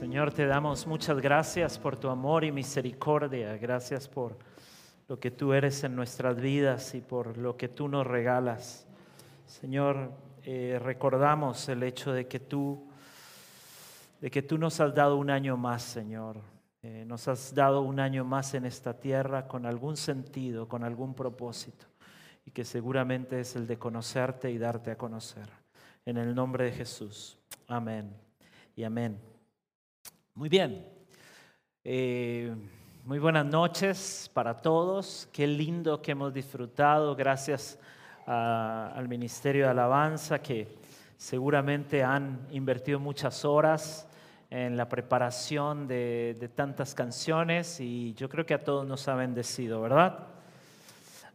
Señor, te damos muchas gracias por tu amor y misericordia. Gracias por lo que tú eres en nuestras vidas y por lo que tú nos regalas. Señor, eh, recordamos el hecho de que tú, de que tú nos has dado un año más, Señor. Eh, nos has dado un año más en esta tierra con algún sentido, con algún propósito, y que seguramente es el de conocerte y darte a conocer. En el nombre de Jesús. Amén y amén. Muy bien. Eh, muy buenas noches para todos. Qué lindo que hemos disfrutado. Gracias al Ministerio de Alabanza que seguramente han invertido muchas horas en la preparación de, de tantas canciones y yo creo que a todos nos ha bendecido, ¿verdad?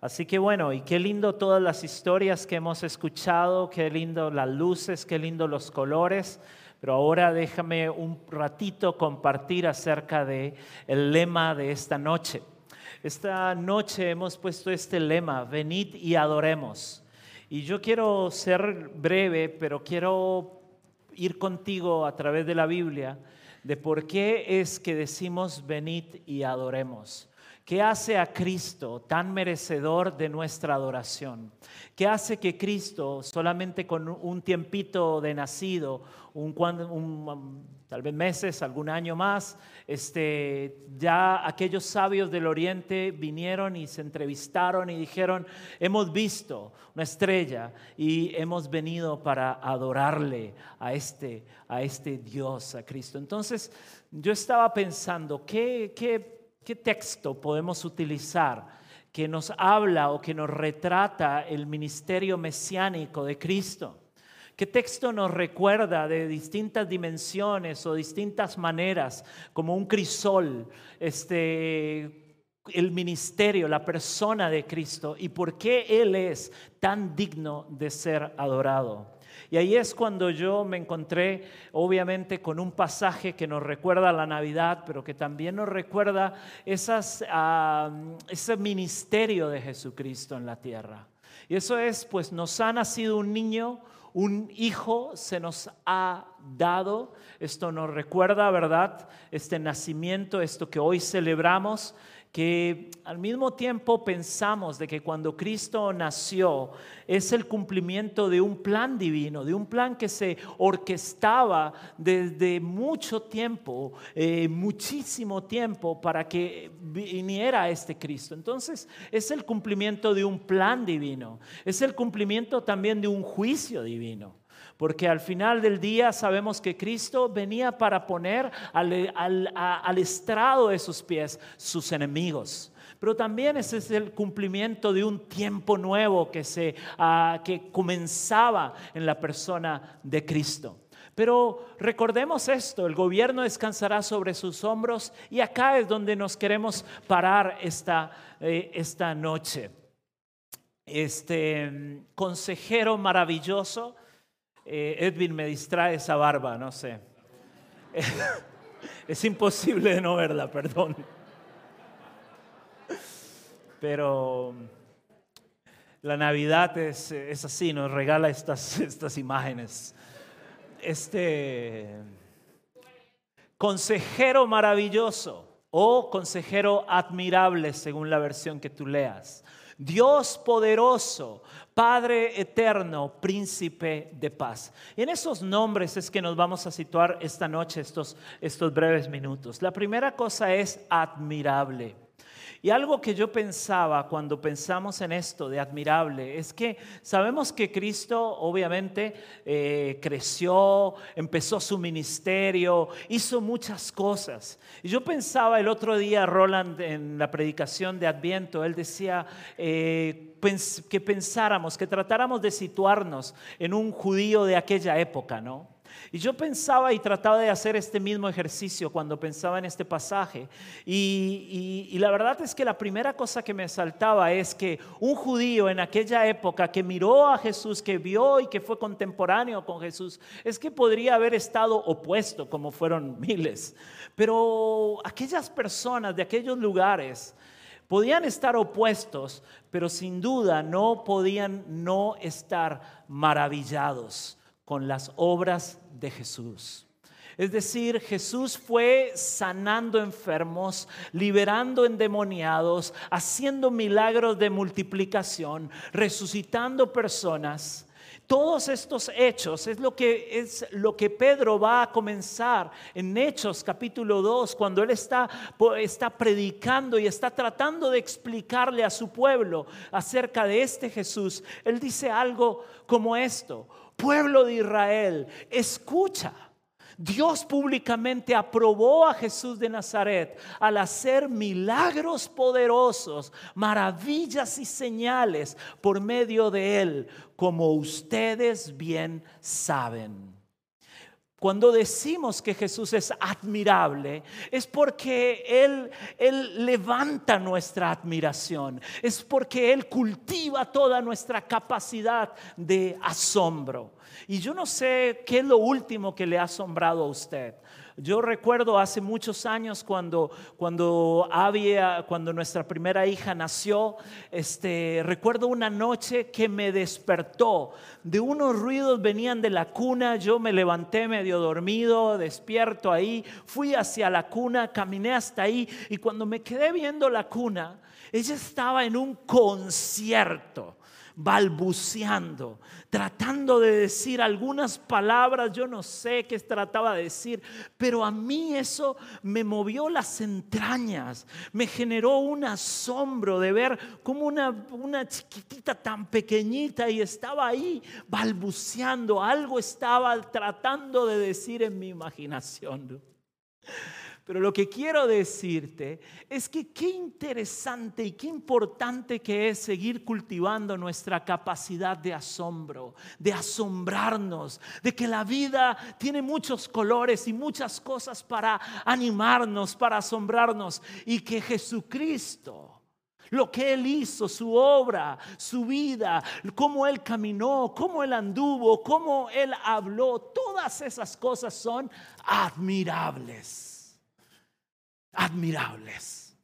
Así que bueno, y qué lindo todas las historias que hemos escuchado, qué lindo las luces, qué lindo los colores. Pero ahora déjame un ratito compartir acerca de el lema de esta noche. Esta noche hemos puesto este lema, venid y adoremos. Y yo quiero ser breve, pero quiero ir contigo a través de la Biblia de por qué es que decimos venid y adoremos. ¿Qué hace a Cristo tan merecedor de nuestra adoración? ¿Qué hace que Cristo, solamente con un tiempito de nacido, un, un, tal vez meses, algún año más, este, ya aquellos sabios del oriente vinieron y se entrevistaron y dijeron, hemos visto una estrella y hemos venido para adorarle a este, a este Dios, a Cristo. Entonces, yo estaba pensando, ¿qué, qué ¿Qué texto podemos utilizar que nos habla o que nos retrata el ministerio mesiánico de Cristo? ¿Qué texto nos recuerda de distintas dimensiones o distintas maneras, como un crisol, este, el ministerio, la persona de Cristo y por qué Él es tan digno de ser adorado? Y ahí es cuando yo me encontré, obviamente, con un pasaje que nos recuerda la Navidad, pero que también nos recuerda esas, ese ministerio de Jesucristo en la tierra. Y eso es, pues nos ha nacido un niño, un hijo se nos ha dado. Esto nos recuerda, ¿verdad? Este nacimiento, esto que hoy celebramos que al mismo tiempo pensamos de que cuando Cristo nació es el cumplimiento de un plan divino, de un plan que se orquestaba desde mucho tiempo, eh, muchísimo tiempo para que viniera este Cristo. Entonces es el cumplimiento de un plan divino, es el cumplimiento también de un juicio divino. Porque al final del día sabemos que Cristo venía para poner al, estrado de sus pies sus enemigos pero también ese es el cumplimiento de un tiempo nuevo que, se, ah, que comenzaba en la persona de Cristo. Pero recordemos esto, el gobierno descansará sobre sus hombros y acá es donde nos queremos parar esta, eh, esta noche. Este mm, consejero maravilloso, eh, Edwin me distrae esa barba, no sé. es imposible de no verla, perdón. Pero la Navidad es, así, nos regala estas, estas imágenes. Este consejero maravilloso o consejero admirable según la versión que tú leas. Dios poderoso, Padre eterno, príncipe de paz. Y en esos nombres es que nos vamos a situar esta noche, estos, estos breves minutos. La primera cosa es admirable. Y algo que yo pensaba cuando pensamos en esto de admirable es que sabemos que Cristo obviamente eh, creció, empezó su ministerio, hizo muchas cosas. Y yo pensaba el otro día, Roland, en la predicación de Adviento, él decía eh, que pensáramos, que tratáramos de situarnos en un judío de aquella época, ¿no? Y yo pensaba y trataba de hacer este mismo ejercicio cuando pensaba en este pasaje. Y, la verdad es que la primera cosa que me saltaba es que un judío en aquella época que miró a Jesús, que vio y que fue contemporáneo con Jesús, es que podría haber estado opuesto como fueron miles. Pero aquellas personas de aquellos lugares, Podían estar opuestos, pero sin duda no podían no estar maravillados con las obras de Jesús. Es decir, Jesús fue sanando enfermos, liberando endemoniados, haciendo milagros de multiplicación, resucitando personas. Todos estos hechos es lo que es lo que Pedro va a comenzar en Hechos capítulo 2 cuando él está está predicando y está tratando de explicarle a su pueblo acerca de este Jesús. Él dice algo como esto: "Pueblo de Israel, escucha Dios públicamente aprobó a Jesús de Nazaret al hacer milagros poderosos, maravillas y señales por medio de él, como ustedes bien saben. Cuando decimos que Jesús es admirable, es porque Él, Él levanta nuestra admiración, es porque Él cultiva toda nuestra capacidad de asombro. Y yo no sé qué es lo último que le ha asombrado a usted. Yo recuerdo hace muchos años cuando, cuando, había, cuando nuestra primera hija nació, este, recuerdo una noche que me despertó. De unos ruidos venían de la cuna, yo me levanté medio dormido, despierto ahí, fui hacia la cuna, caminé hasta ahí y cuando me quedé viendo la cuna, ella estaba en un concierto balbuceando, tratando de decir algunas palabras, yo no sé qué trataba de decir, pero a mí eso me movió las entrañas, me generó un asombro de ver como una, una chiquitita tan pequeñita y estaba ahí balbuceando, algo estaba tratando de decir en mi imaginación. Pero lo que quiero decirte es que qué interesante y qué importante que es seguir cultivando nuestra capacidad de asombro, de asombrarnos, de que la vida tiene muchos colores y muchas cosas para animarnos, para asombrarnos y que Jesucristo lo que Él hizo, su obra, su vida, cómo Él caminó, cómo Él anduvo, cómo Él habló, todas esas cosas son admirables admirables.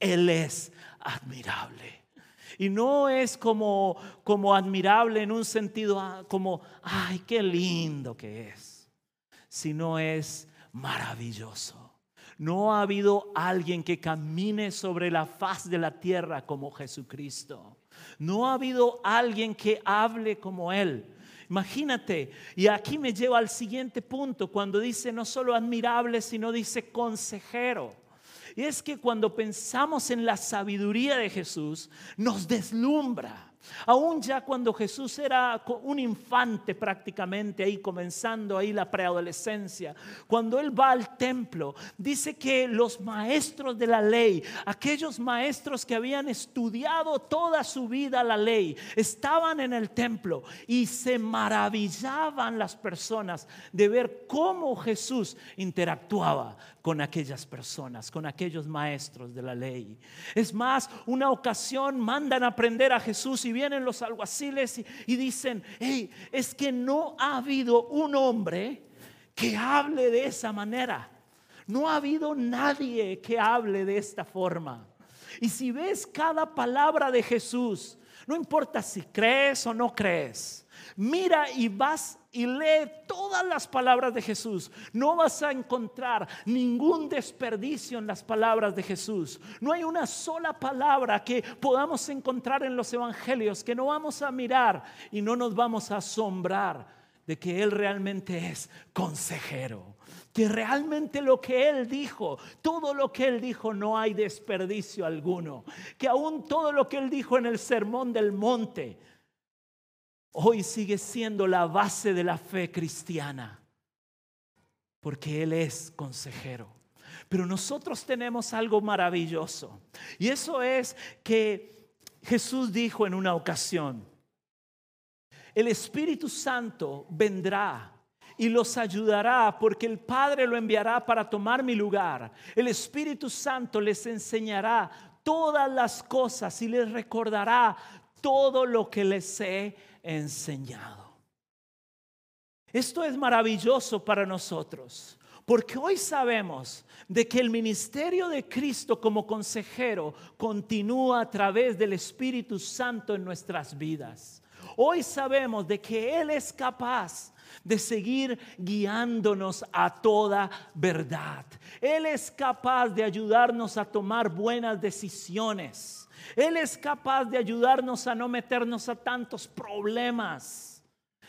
Él es admirable. Y no es como, como admirable en un sentido ah, como, ay, qué lindo que es, sino es maravilloso. No ha habido alguien que camine sobre la faz de la tierra como Jesucristo. No ha habido alguien que hable como Él. Imagínate, y aquí me lleva al siguiente punto, cuando dice no solo admirable, sino dice consejero. Es que cuando pensamos en la sabiduría de Jesús, nos deslumbra. Aún ya cuando Jesús era un infante prácticamente ahí comenzando ahí la preadolescencia, cuando él va al templo, dice que los maestros de la ley, aquellos maestros que habían estudiado toda su vida la ley, estaban en el templo y se maravillaban las personas de ver cómo Jesús interactuaba con aquellas personas, con aquellos maestros de la ley. Es más, una ocasión mandan a aprender a Jesús y vienen los alguaciles y, dicen, hey, es que no ha habido un hombre que hable de esa manera. No ha habido nadie que hable de esta forma. Y si ves cada palabra de Jesús, no importa si crees o no crees, Mira y vas y lee todas las palabras de Jesús. No vas a encontrar ningún desperdicio en las palabras de Jesús. No hay una sola palabra que podamos encontrar en los evangelios que no vamos a mirar y no nos vamos a asombrar de que Él realmente es consejero. Que realmente lo que Él dijo, todo lo que Él dijo no hay desperdicio alguno. Que aún todo lo que Él dijo en el sermón del monte hoy sigue siendo la base de la fe cristiana, porque Él es consejero. Pero nosotros tenemos algo maravilloso, y eso es que Jesús dijo en una ocasión, el Espíritu Santo vendrá y los ayudará porque el Padre lo enviará para tomar mi lugar. El Espíritu Santo les enseñará todas las cosas y les recordará todo lo que les he enseñado. Esto es maravilloso para nosotros, porque hoy sabemos de que el ministerio de Cristo como consejero continúa a través del Espíritu Santo en nuestras vidas. Hoy sabemos de que Él es capaz de seguir guiándonos a toda verdad. Él es capaz de ayudarnos a tomar buenas decisiones. Él es capaz de ayudarnos a no meternos a tantos problemas.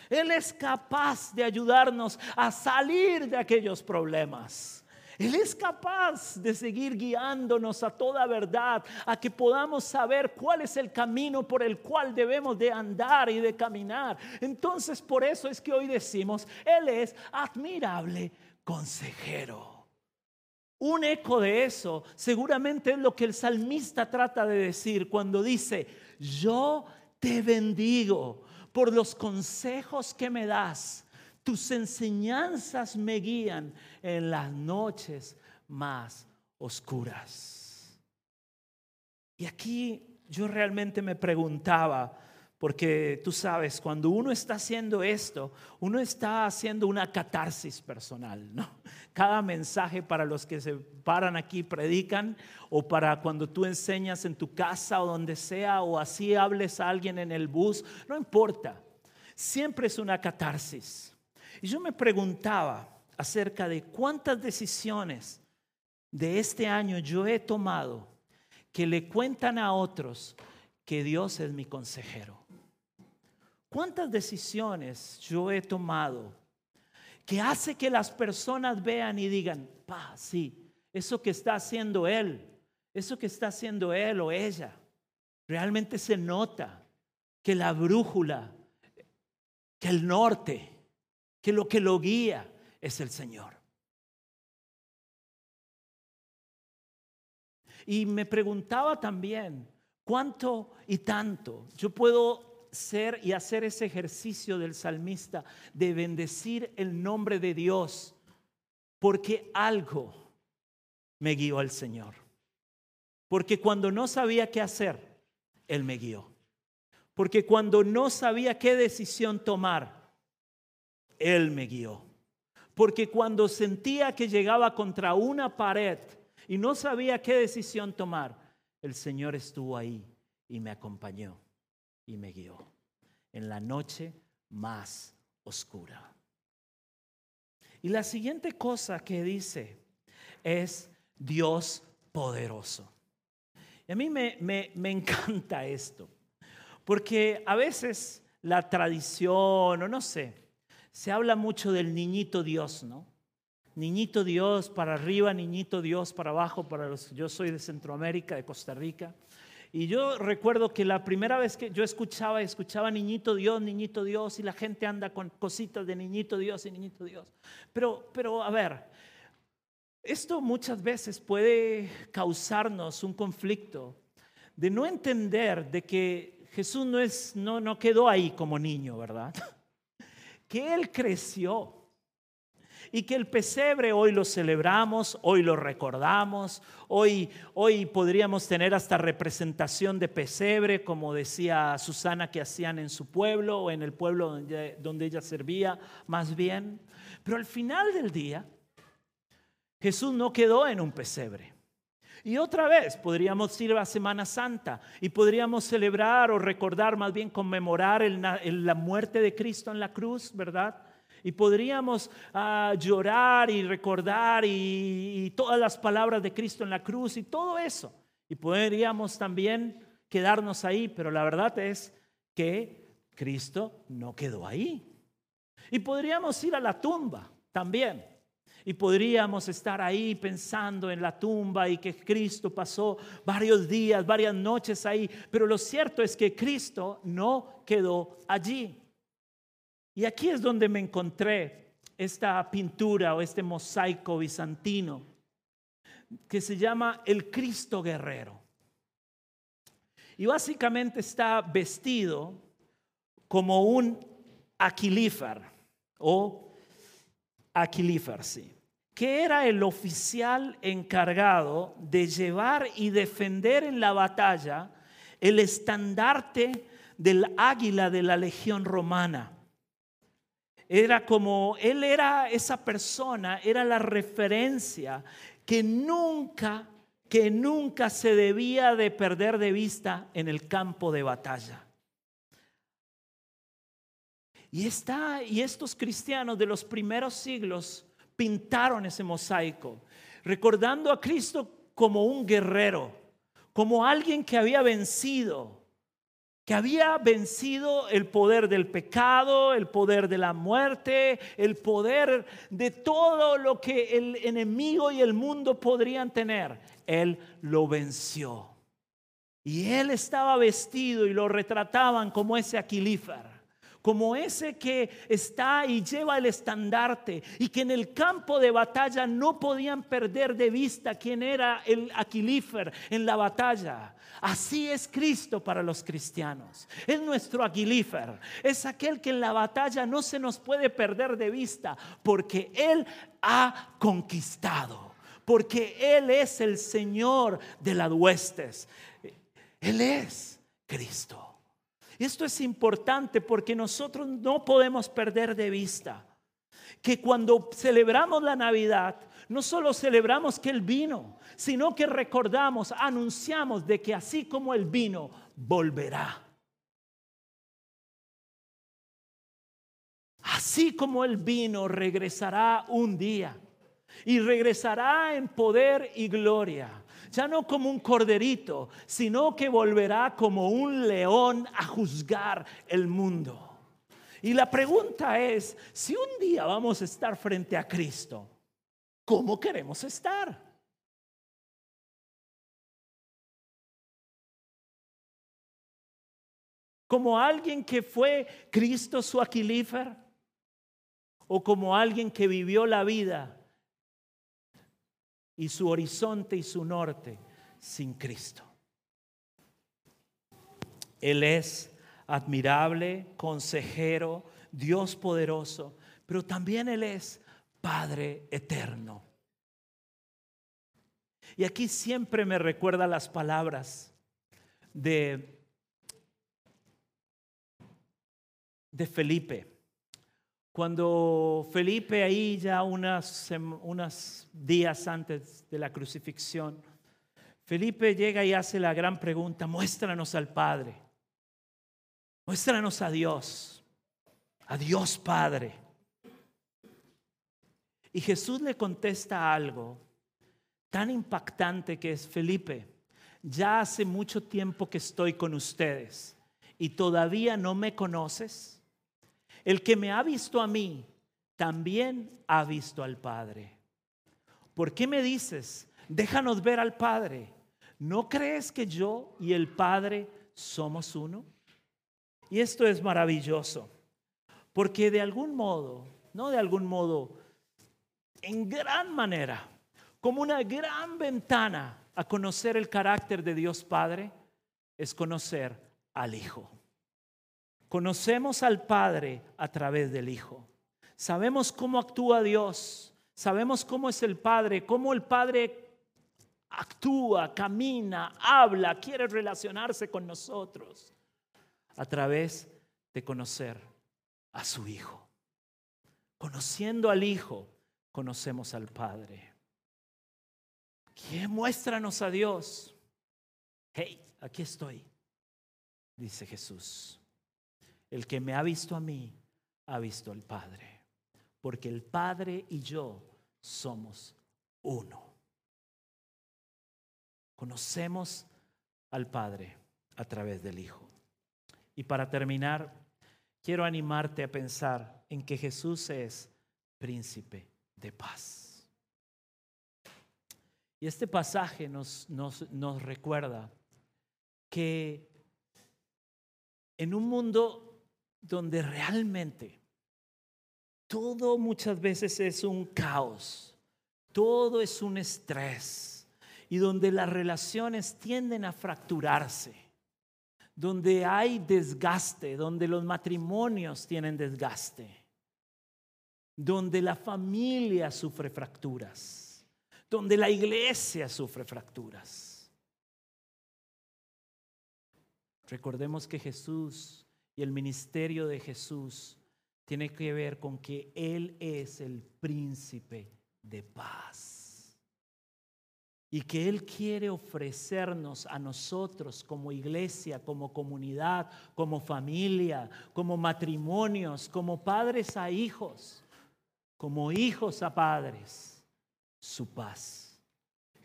Él es capaz de ayudarnos a salir de aquellos problemas. Él es capaz de seguir guiándonos a toda verdad, a que podamos saber cuál es el camino por el cual debemos de andar y de caminar. Entonces, por eso es que hoy decimos, Él es admirable consejero. Un eco de eso seguramente es lo que el salmista trata de decir cuando dice, yo te bendigo por los consejos que me das tus enseñanzas me guían en las noches más oscuras. Y aquí yo realmente me preguntaba, porque tú sabes, cuando uno está haciendo esto, uno está haciendo una catarsis personal, ¿no? Cada mensaje para los que se paran aquí predican o para cuando tú enseñas en tu casa o donde sea o así hables a alguien en el bus, no importa. Siempre es una catarsis. Y yo me preguntaba acerca de cuántas decisiones de este año yo he tomado que le cuentan a otros que Dios es mi consejero. ¿Cuántas decisiones yo he tomado que hace que las personas vean y digan, pa, sí, eso que está haciendo él, eso que está haciendo él o ella, realmente se nota que la brújula, que el norte, que lo que lo guía es el Señor. Y me preguntaba también, ¿cuánto y tanto yo puedo ser y hacer ese ejercicio del salmista de bendecir el nombre de Dios? Porque algo me guió al Señor. Porque cuando no sabía qué hacer, Él me guió. Porque cuando no sabía qué decisión tomar, él me guió. Porque cuando sentía que llegaba contra una pared y no sabía qué decisión tomar, el Señor estuvo ahí y me acompañó y me guió en la noche más oscura. Y la siguiente cosa que dice es Dios poderoso. Y a mí me, me, me encanta esto, porque a veces la tradición, o no sé, se habla mucho del niñito Dios, ¿no? Niñito Dios para arriba, niñito Dios para abajo, para los yo soy de Centroamérica, de Costa Rica. Y yo recuerdo que la primera vez que yo escuchaba, escuchaba niñito Dios, niñito Dios, y la gente anda con cositas de niñito Dios y niñito Dios. Pero, pero a ver, esto muchas veces puede causarnos un conflicto de no entender de que Jesús no, es, no, no quedó ahí como niño, ¿verdad? que Él creció y que el pesebre hoy lo celebramos, hoy lo recordamos, hoy, hoy podríamos tener hasta representación de pesebre, como decía Susana que hacían en su pueblo o en el pueblo donde, donde ella servía más bien. Pero al final del día, Jesús no quedó en un pesebre. Y otra vez podríamos ir a Semana Santa y podríamos celebrar o recordar, más bien conmemorar la muerte de Cristo en la cruz, ¿verdad? Y podríamos ah, llorar y recordar y, todas las palabras de Cristo en la cruz y todo eso. Y podríamos también quedarnos ahí, pero la verdad es que Cristo no quedó ahí. Y podríamos ir a la tumba también. Y podríamos estar ahí pensando en la tumba y que Cristo pasó varios días, varias noches ahí. Pero lo cierto es que Cristo no quedó allí. Y aquí es donde me encontré esta pintura o este mosaico bizantino que se llama el Cristo guerrero. Y básicamente está vestido como un aquilífer o aquilífer, sí que era el oficial encargado de llevar y defender en la batalla el estandarte del águila de la legión romana. Era como, él era esa persona, era la referencia que nunca, que nunca se debía de perder de vista en el campo de batalla. Y, está, y estos cristianos de los primeros siglos pintaron ese mosaico, recordando a Cristo como un guerrero, como alguien que había vencido, que había vencido el poder del pecado, el poder de la muerte, el poder de todo lo que el enemigo y el mundo podrían tener. Él lo venció. Y él estaba vestido y lo retrataban como ese aquilífer como ese que está y lleva el estandarte y que en el campo de batalla no podían perder de vista quién era el aquilífer en la batalla. Así es Cristo para los cristianos. Es nuestro aquilífer. Es aquel que en la batalla no se nos puede perder de vista porque Él ha conquistado. Porque Él es el Señor de las huestes. Él es Cristo. Esto es importante porque nosotros no podemos perder de vista que cuando celebramos la Navidad, no solo celebramos que Él vino, sino que recordamos, anunciamos de que así como Él vino, volverá. Así como Él vino, regresará un día y regresará en poder y gloria ya no como un corderito, sino que volverá como un león a juzgar el mundo. Y la pregunta es, si un día vamos a estar frente a Cristo, ¿cómo queremos estar? ¿Como alguien que fue Cristo su aquilífer? ¿O como alguien que vivió la vida y su horizonte y su norte sin Cristo. Él es admirable, consejero, Dios poderoso, pero también Él es Padre eterno. Y aquí siempre me recuerda las palabras de, de Felipe cuando Felipe ahí ya unos días antes de la crucifixión, Felipe llega y hace la gran pregunta, muéstranos al Padre, muéstranos a Dios, a Dios Padre. Y Jesús le contesta algo tan impactante que es, Felipe, ya hace mucho tiempo que estoy con ustedes y todavía no me conoces. El que me ha visto a mí, también ha visto al Padre. ¿Por qué me dices, déjanos ver al Padre? ¿No crees que yo y el Padre somos uno? Y esto es maravilloso, porque de algún modo, no de algún modo, en gran manera, como una gran ventana a conocer el carácter de Dios Padre, es conocer al Hijo. Conocemos al Padre a través del Hijo. Sabemos cómo actúa Dios. Sabemos cómo es el Padre, cómo el Padre actúa, camina, habla, quiere relacionarse con nosotros a través de conocer a su Hijo. Conociendo al Hijo, conocemos al Padre. ¿Quién muéstranos a Dios? Hey, aquí estoy, dice Jesús. El que me ha visto a mí, ha visto al Padre. Porque el Padre y yo somos uno. Conocemos al Padre a través del Hijo. Y para terminar, quiero animarte a pensar en que Jesús es príncipe de paz. Y este pasaje nos, nos, nos recuerda que en un mundo donde realmente todo muchas veces es un caos, todo es un estrés y donde las relaciones tienden a fracturarse, donde hay desgaste, donde los matrimonios tienen desgaste, donde la familia sufre fracturas, donde la iglesia sufre fracturas. Recordemos que Jesús y el ministerio de Jesús tiene que ver con que Él es el príncipe de paz. y que Él quiere ofrecernos a nosotros como iglesia, como comunidad, como familia, como matrimonios, como padres a hijos, como hijos a padres, su paz.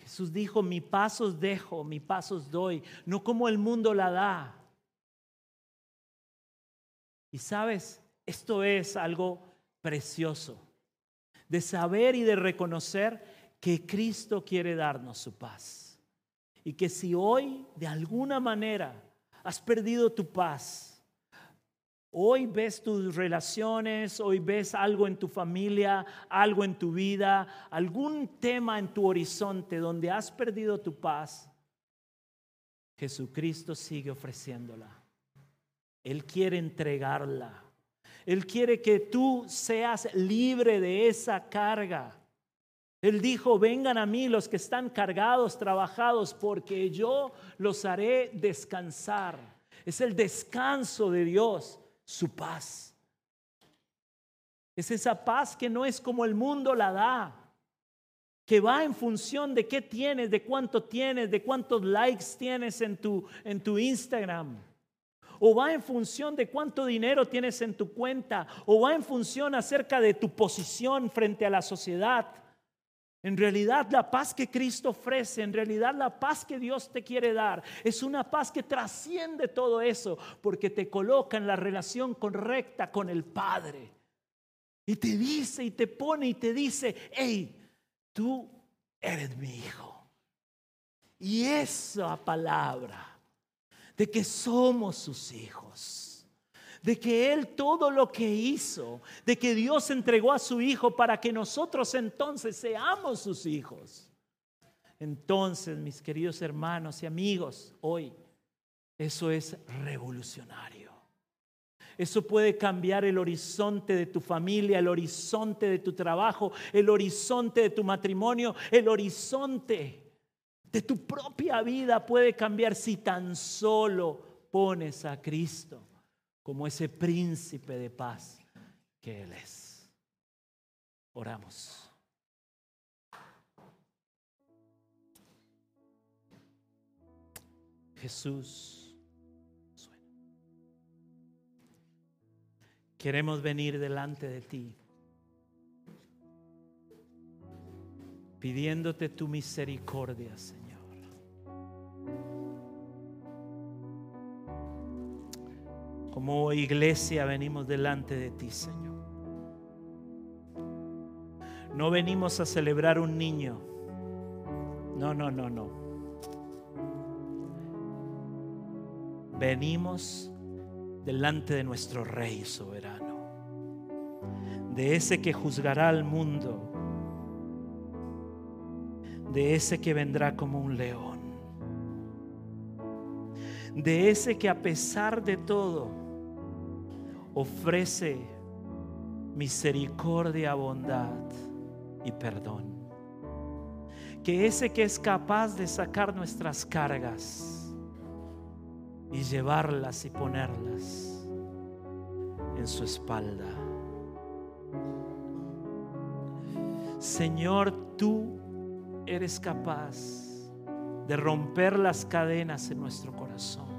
Jesús dijo, mi paz os dejo, mi paz os doy, no como el mundo la da. Y sabes, esto es algo precioso, de saber y de reconocer que Cristo quiere darnos su paz. Y que si hoy de alguna manera has perdido tu paz, hoy ves tus relaciones, hoy ves algo en tu familia, algo en tu vida, algún tema en tu horizonte donde has perdido tu paz, Jesucristo sigue ofreciéndola. Él quiere entregarla. Él quiere que tú seas libre de esa carga. Él dijo, vengan a mí los que están cargados, trabajados, porque yo los haré descansar. Es el descanso de Dios, su paz. Es esa paz que no es como el mundo la da, que va en función de qué tienes, de cuánto tienes, de cuántos likes tienes en tu, en tu Instagram. O va en función de cuánto dinero tienes en tu cuenta, o va en función acerca de tu posición frente a la sociedad. En realidad la paz que Cristo ofrece, en realidad la paz que Dios te quiere dar, es una paz que trasciende todo eso, porque te coloca en la relación correcta con el Padre. Y te dice y te pone y te dice, hey, tú eres mi hijo. Y esa palabra de que somos sus hijos de que Él todo lo que hizo, de que Dios entregó a su Hijo para que nosotros entonces seamos sus hijos. Entonces, mis queridos hermanos y amigos, hoy eso es revolucionario. Eso puede cambiar el horizonte de tu familia, el horizonte de tu trabajo, el horizonte de tu matrimonio, el horizonte de tu propia vida puede cambiar si tan solo pones a Cristo como ese príncipe de paz que Él es. Oramos. Jesús, queremos venir delante de ti, pidiéndote tu misericordia, Señor. Como iglesia venimos delante de ti, Señor. No venimos a celebrar un niño. No, no, no, no. Venimos delante de nuestro Rey soberano, de ese que juzgará al mundo, de ese que vendrá como un león, de ese que a pesar de todo ofrece misericordia, bondad y perdón. Que ese que es capaz de sacar nuestras cargas y llevarlas y ponerlas en su espalda. Señor, tú eres capaz de romper las cadenas en nuestro corazón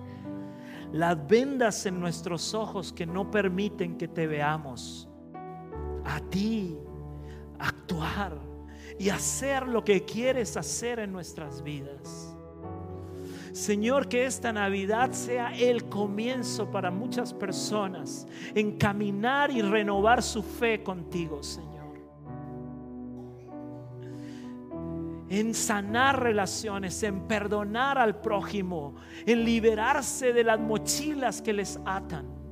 las vendas en nuestros ojos que no permiten que te veamos. A ti actuar y hacer lo que quieres hacer en nuestras vidas. Señor, que esta Navidad sea el comienzo para muchas personas en caminar y renovar su fe contigo, Señor. En sanar relaciones, en perdonar al prójimo, en liberarse de las mochilas que les atan.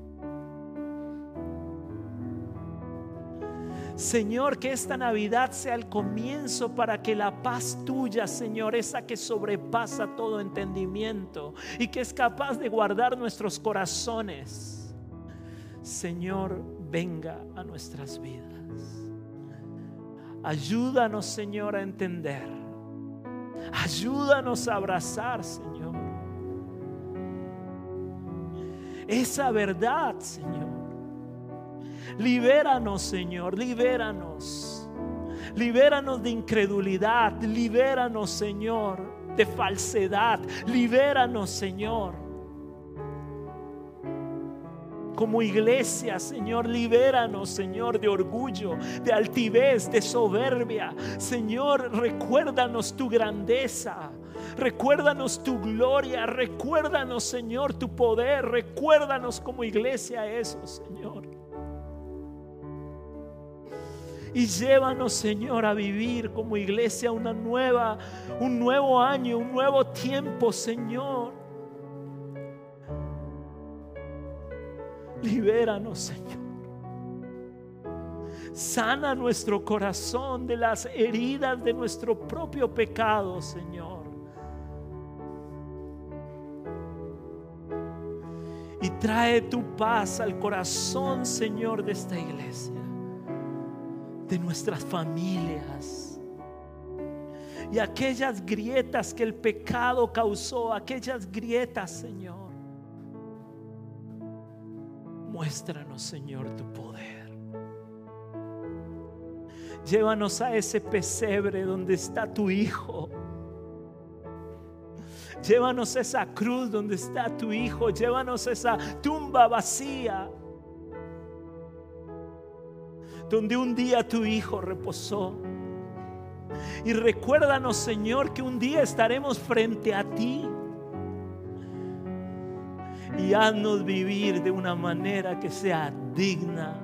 Señor, que esta Navidad sea el comienzo para que la paz tuya, Señor, esa que sobrepasa todo entendimiento y que es capaz de guardar nuestros corazones, Señor, venga a nuestras vidas. Ayúdanos, Señor, a entender Ayúdanos a abrazar, Señor. Esa verdad, Señor. Libéranos, Señor, libéranos. Libéranos de incredulidad. Libéranos, Señor, de falsedad. Libéranos, Señor. Como iglesia, Señor, libéranos, Señor, de orgullo, de altivez, de soberbia. Señor, recuérdanos tu grandeza. Recuérdanos tu gloria, recuérdanos Señor tu poder, recuérdanos como iglesia eso Señor. Y llévanos Señor a vivir como iglesia una nueva, un nuevo año, un nuevo tiempo Señor. Libéranos Señor. Sana nuestro corazón de las heridas de nuestro propio pecado, Señor. y trae tu paz al corazón, Señor, de esta iglesia, de nuestras familias. Y aquellas grietas que el pecado causó, aquellas grietas, Señor. Muéstranos, Señor, tu poder. Llévanos a ese pesebre donde está tu Hijo Llévanos esa cruz donde está tu hijo. Llévanos esa tumba vacía. Donde un día tu hijo reposó. Y recuérdanos, Señor, que un día estaremos frente a ti. Y haznos vivir de una manera que sea digna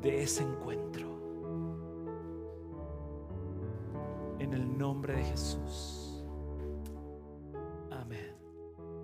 de ese encuentro. En el nombre de Jesús.